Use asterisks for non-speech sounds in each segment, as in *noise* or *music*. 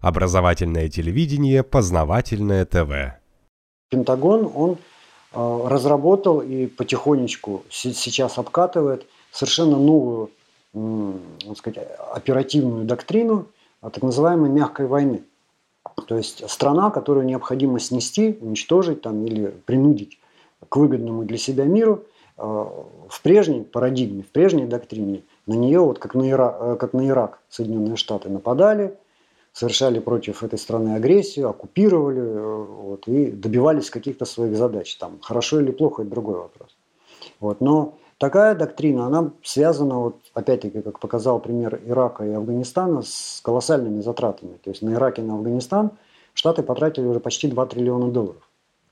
Образовательное телевидение, познавательное ТВ. Пентагон, он э, разработал и потихонечку сейчас обкатывает совершенно новую, так сказать, оперативную доктрину так называемой мягкой войны. То есть страна, которую необходимо снести, уничтожить там, или принудить к выгодному для себя миру, э, в прежней парадигме, в прежней доктрине, на нее, вот как на Ирак, э, как на Ирак Соединенные Штаты нападали, совершали против этой страны агрессию, оккупировали э, вот, и добивались каких-то своих задач. Там, хорошо или плохо, это другой вопрос. Вот, но такая доктрина, она связана, вот, опять-таки, как показал пример Ирака и Афганистана, с колоссальными затратами. То есть на Ирак и на Афганистан Штаты потратили уже почти 2 триллиона долларов.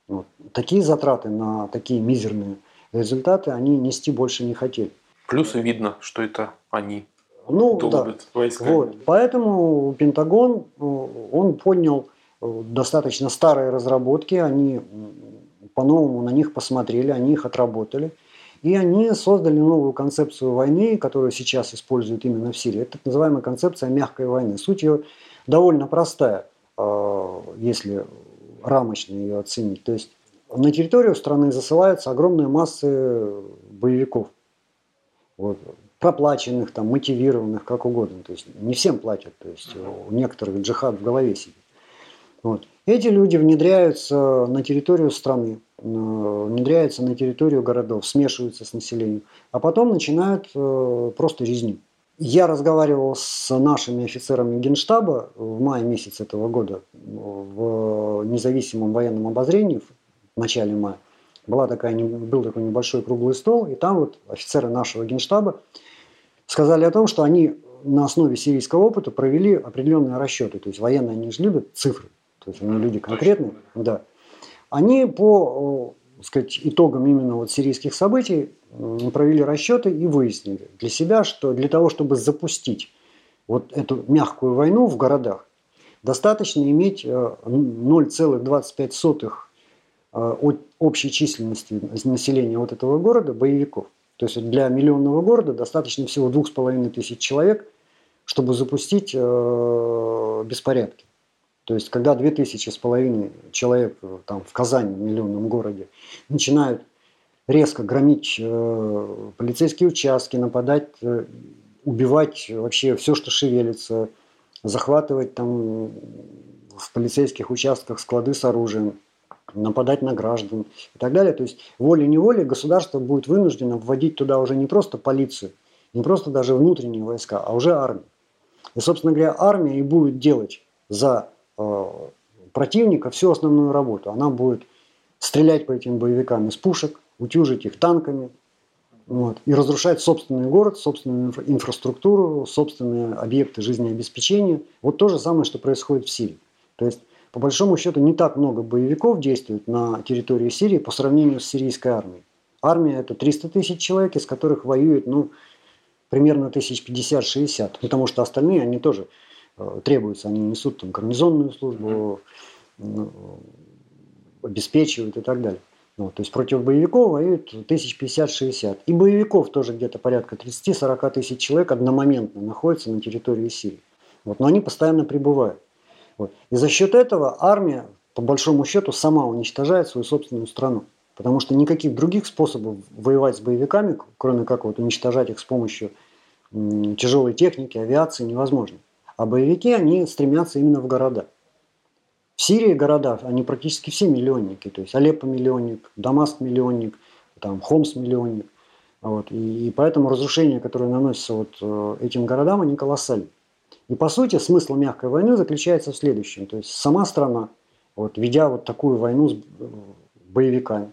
Вот. Такие затраты на такие мизерные результаты они нести больше не хотели. Плюсы видно, что это они ну, да. Вот. Поэтому Пентагон, э, он поднял э, достаточно старые разработки, они по-новому на них посмотрели, они их отработали. И они создали новую концепцию войны, которую сейчас используют именно в Сирии. Это так называемая концепция мягкой войны. Суть ее довольно простая, э, если рамочно ее оценить. То есть на территорию страны засылаются огромные массы боевиков. Вот проплаченных, там, мотивированных, как угодно. То есть не всем платят, то есть у некоторых джихад в голове сидит. Вот. Эти люди внедряются на территорию страны, внедряются на территорию городов, смешиваются с населением, а потом начинают э, просто резню. Я разговаривал с нашими офицерами Генштаба в мае месяце этого года в независимом военном обозрении в начале мая. Была такая, был такой небольшой круглый стол, и там вот офицеры нашего Генштаба сказали о том, что они на основе сирийского опыта провели определенные расчеты. То есть военные, они же любят цифры. То есть они люди конкретные. Да. Они по сказать, итогам именно вот сирийских событий провели расчеты и выяснили для себя, что для того, чтобы запустить вот эту мягкую войну в городах, достаточно иметь 0,25 э, от общей численности населения вот этого города боевиков. То есть для миллионного города достаточно всего двух с половиной тысяч человек, чтобы запустить э, беспорядки. То есть когда две тысячи с половиной человек э, там, в Казани, в миллионном городе, начинают резко громить э, полицейские участки, нападать, э, убивать вообще все, что шевелится, захватывать там в полицейских участках склады с оружием, нападать на граждан и так далее. То есть волей-неволей государство будет вынуждено вводить туда уже не просто полицию, не просто даже внутренние войска, а уже армию. И, собственно говоря, армия и будет делать за э, противника всю основную работу. Она будет стрелять по этим боевикам из пушек, утюжить их танками, вот, и разрушать собственный город, собственную инфра- инфраструктуру, собственные объекты жизнеобеспечения. Вот то же самое, что происходит в Сирии. То есть по большому счету не так много боевиков действует на территории Сирии по сравнению с сирийской армией. Армия это 300 тысяч человек, из которых воюет ну, примерно 1050-60, потому что остальные они тоже э, требуются, они несут там гарнизонную службу, э, обеспечивают и так далее. Вот, то есть против боевиков воюют 1050-60. И боевиков тоже где-то порядка 30-40 тысяч человек одномоментно находятся на территории Сирии. Вот, но они постоянно прибывают. Вот. И за счет этого армия, по большому счету, сама уничтожает свою собственную страну. Потому что никаких других способов воевать с боевиками, кроме как вот уничтожать их с помощью тяжелой техники, авиации, невозможно. А боевики, они стремятся именно в города. В Сирии города, они практически все миллионники. То есть Алеппо миллионник, Дамаск миллионник, там, Хомс миллионник. Вот. И, и поэтому разрушения, которые наносятся вот э, этим городам, они колоссальны. И по сути смысл мягкой войны заключается в следующем. То есть сама страна, вот, ведя вот такую войну с э, боевиками,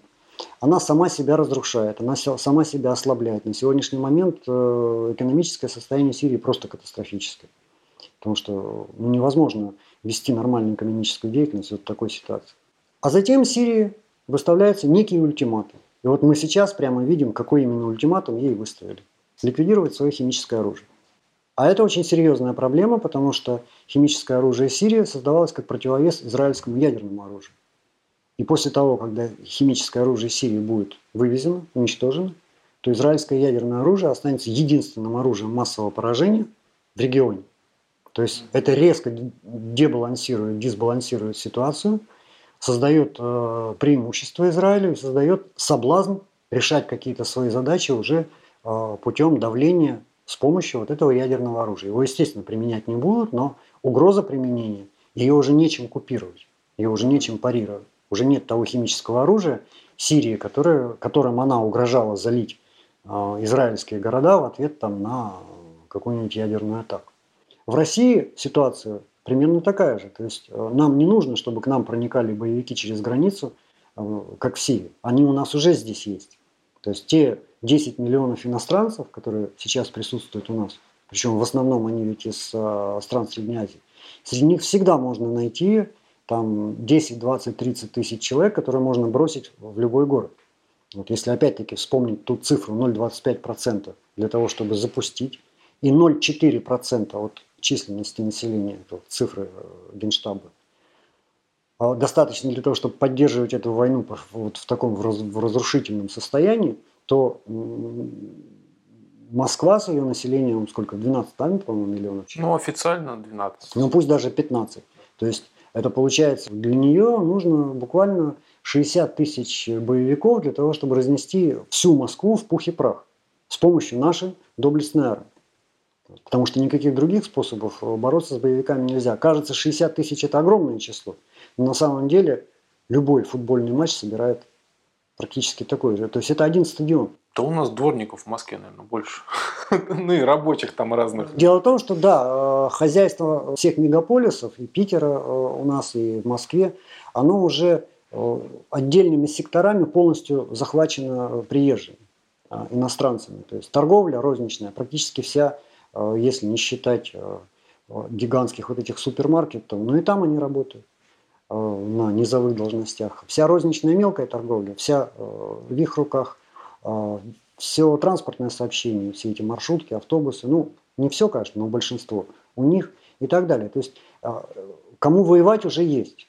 она сама себя разрушает, она сама себя ослабляет. На сегодняшний момент э, экономическое состояние Сирии просто катастрофическое. Потому что ну, невозможно вести нормальную экономическую деятельность в такой ситуации. А затем Сирии выставляется некий ультиматум. И вот мы сейчас прямо видим, какой именно ультиматум ей выставили. Ликвидировать свое химическое оружие. А это очень серьезная проблема, потому что химическое оружие Сирии создавалось как противовес израильскому ядерному оружию. И после того, когда химическое оружие Сирии будет вывезено, уничтожено, то израильское ядерное оружие останется единственным оружием массового поражения в регионе. То есть это резко дебалансирует, дисбалансирует ситуацию, создает э, преимущество Израилю и создает соблазн решать какие-то свои задачи уже э, путем давления с помощью вот этого ядерного оружия. Его, естественно, применять не будут, но угроза применения, ее уже нечем купировать, ее уже нечем парировать. Уже нет того химического оружия Сирии, которое, которым она угрожала залить э, израильские города в ответ там, на какую-нибудь ядерную атаку. В России ситуация примерно такая же. То есть э, нам не нужно, чтобы к нам проникали боевики через границу, э, как в Сирии. Они у нас уже здесь есть. То есть те 10 миллионов иностранцев, которые сейчас присутствуют у нас, причем в основном они ведь из э, стран Средней Азии, среди них всегда можно найти там 10, 20, 30 тысяч человек, которые можно бросить в любой город. Вот если опять-таки вспомнить ту цифру 0,25% для того, чтобы запустить, и 0,4% от численности населения, это цифры э, Генштаба, а достаточно для того, чтобы поддерживать эту войну вот в таком в разрушительном состоянии, то Москва с ее населением сколько? 12, по-моему, миллионов человек. Ну, официально 12. Ну, пусть даже 15. То есть это получается, для нее нужно буквально 60 тысяч боевиков для того, чтобы разнести всю Москву в пух и прах с помощью нашей доблестной армии. Потому что никаких других способов бороться с боевиками нельзя. Кажется, 60 тысяч – это огромное число. Но на самом деле любой футбольный матч собирает практически такой же. То есть это один стадион. Да у нас дворников в Москве, наверное, больше. *laughs* ну и рабочих там разных. Дело в том, что да, э, хозяйство всех мегаполисов, и Питера э, у нас, и в Москве, оно уже э, отдельными секторами полностью захвачено приезжими, иностранцами. То есть торговля розничная, практически вся, если не считать гигантских вот этих супермаркетов, ну и там они работают на низовых должностях. Вся розничная мелкая торговля, вся в их руках все транспортное сообщение, все эти маршрутки, автобусы, ну, не все, конечно, но большинство у них и так далее. То есть кому воевать уже есть.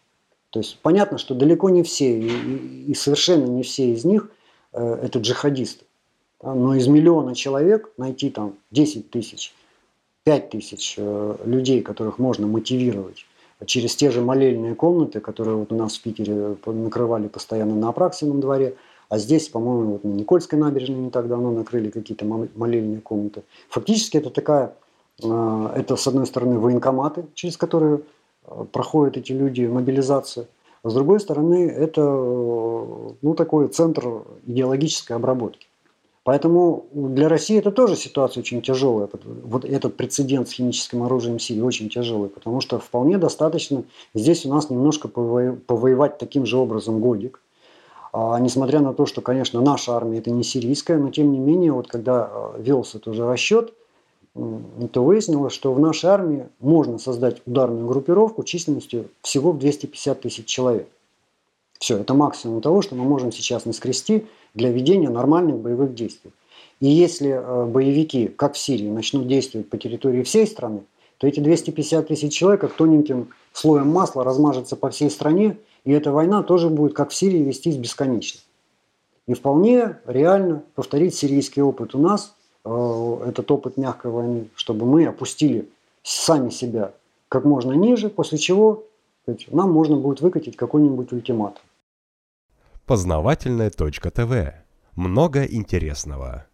То есть понятно, что далеко не все и, совершенно не все из них э, это джихадисты. Но из миллиона человек найти там 10 тысяч, 5 тысяч э, людей, которых можно мотивировать через те же молельные комнаты, которые вот у нас в Питере накрывали постоянно на Апраксином дворе – а здесь, по-моему, вот на Никольской набережной не так давно накрыли какие-то молельные комнаты. Фактически это такая, а, это с одной стороны военкоматы, через которые а, проходят эти люди мобилизацию, а с другой стороны это ну, такой центр идеологической обработки. Поэтому для России это тоже ситуация очень тяжелая. Вот этот прецедент с химическим оружием Сирии очень тяжелый, потому что вполне достаточно здесь у нас немножко повоевать таким же образом годик, а, несмотря на то, что, конечно, наша армия это не сирийская, но тем не менее, вот когда а, велся тоже расчет, то выяснилось, что в нашей армии можно создать ударную группировку численностью всего в 250 тысяч человек. Все, это максимум того, что мы можем сейчас наскрести для ведения нормальных боевых действий. И если а, боевики, как в Сирии, начнут действовать по территории всей страны, то эти 250 тысяч человек как тоненьким слоем масла размажется по всей стране, и эта война тоже будет, как в Сирии, вестись бесконечно. И вполне реально повторить сирийский опыт у нас, э, этот опыт мягкой войны, чтобы мы опустили сами себя как можно ниже, после чего нам можно будет выкатить какой-нибудь ультиматум. Познавательная точка ТВ. Много интересного.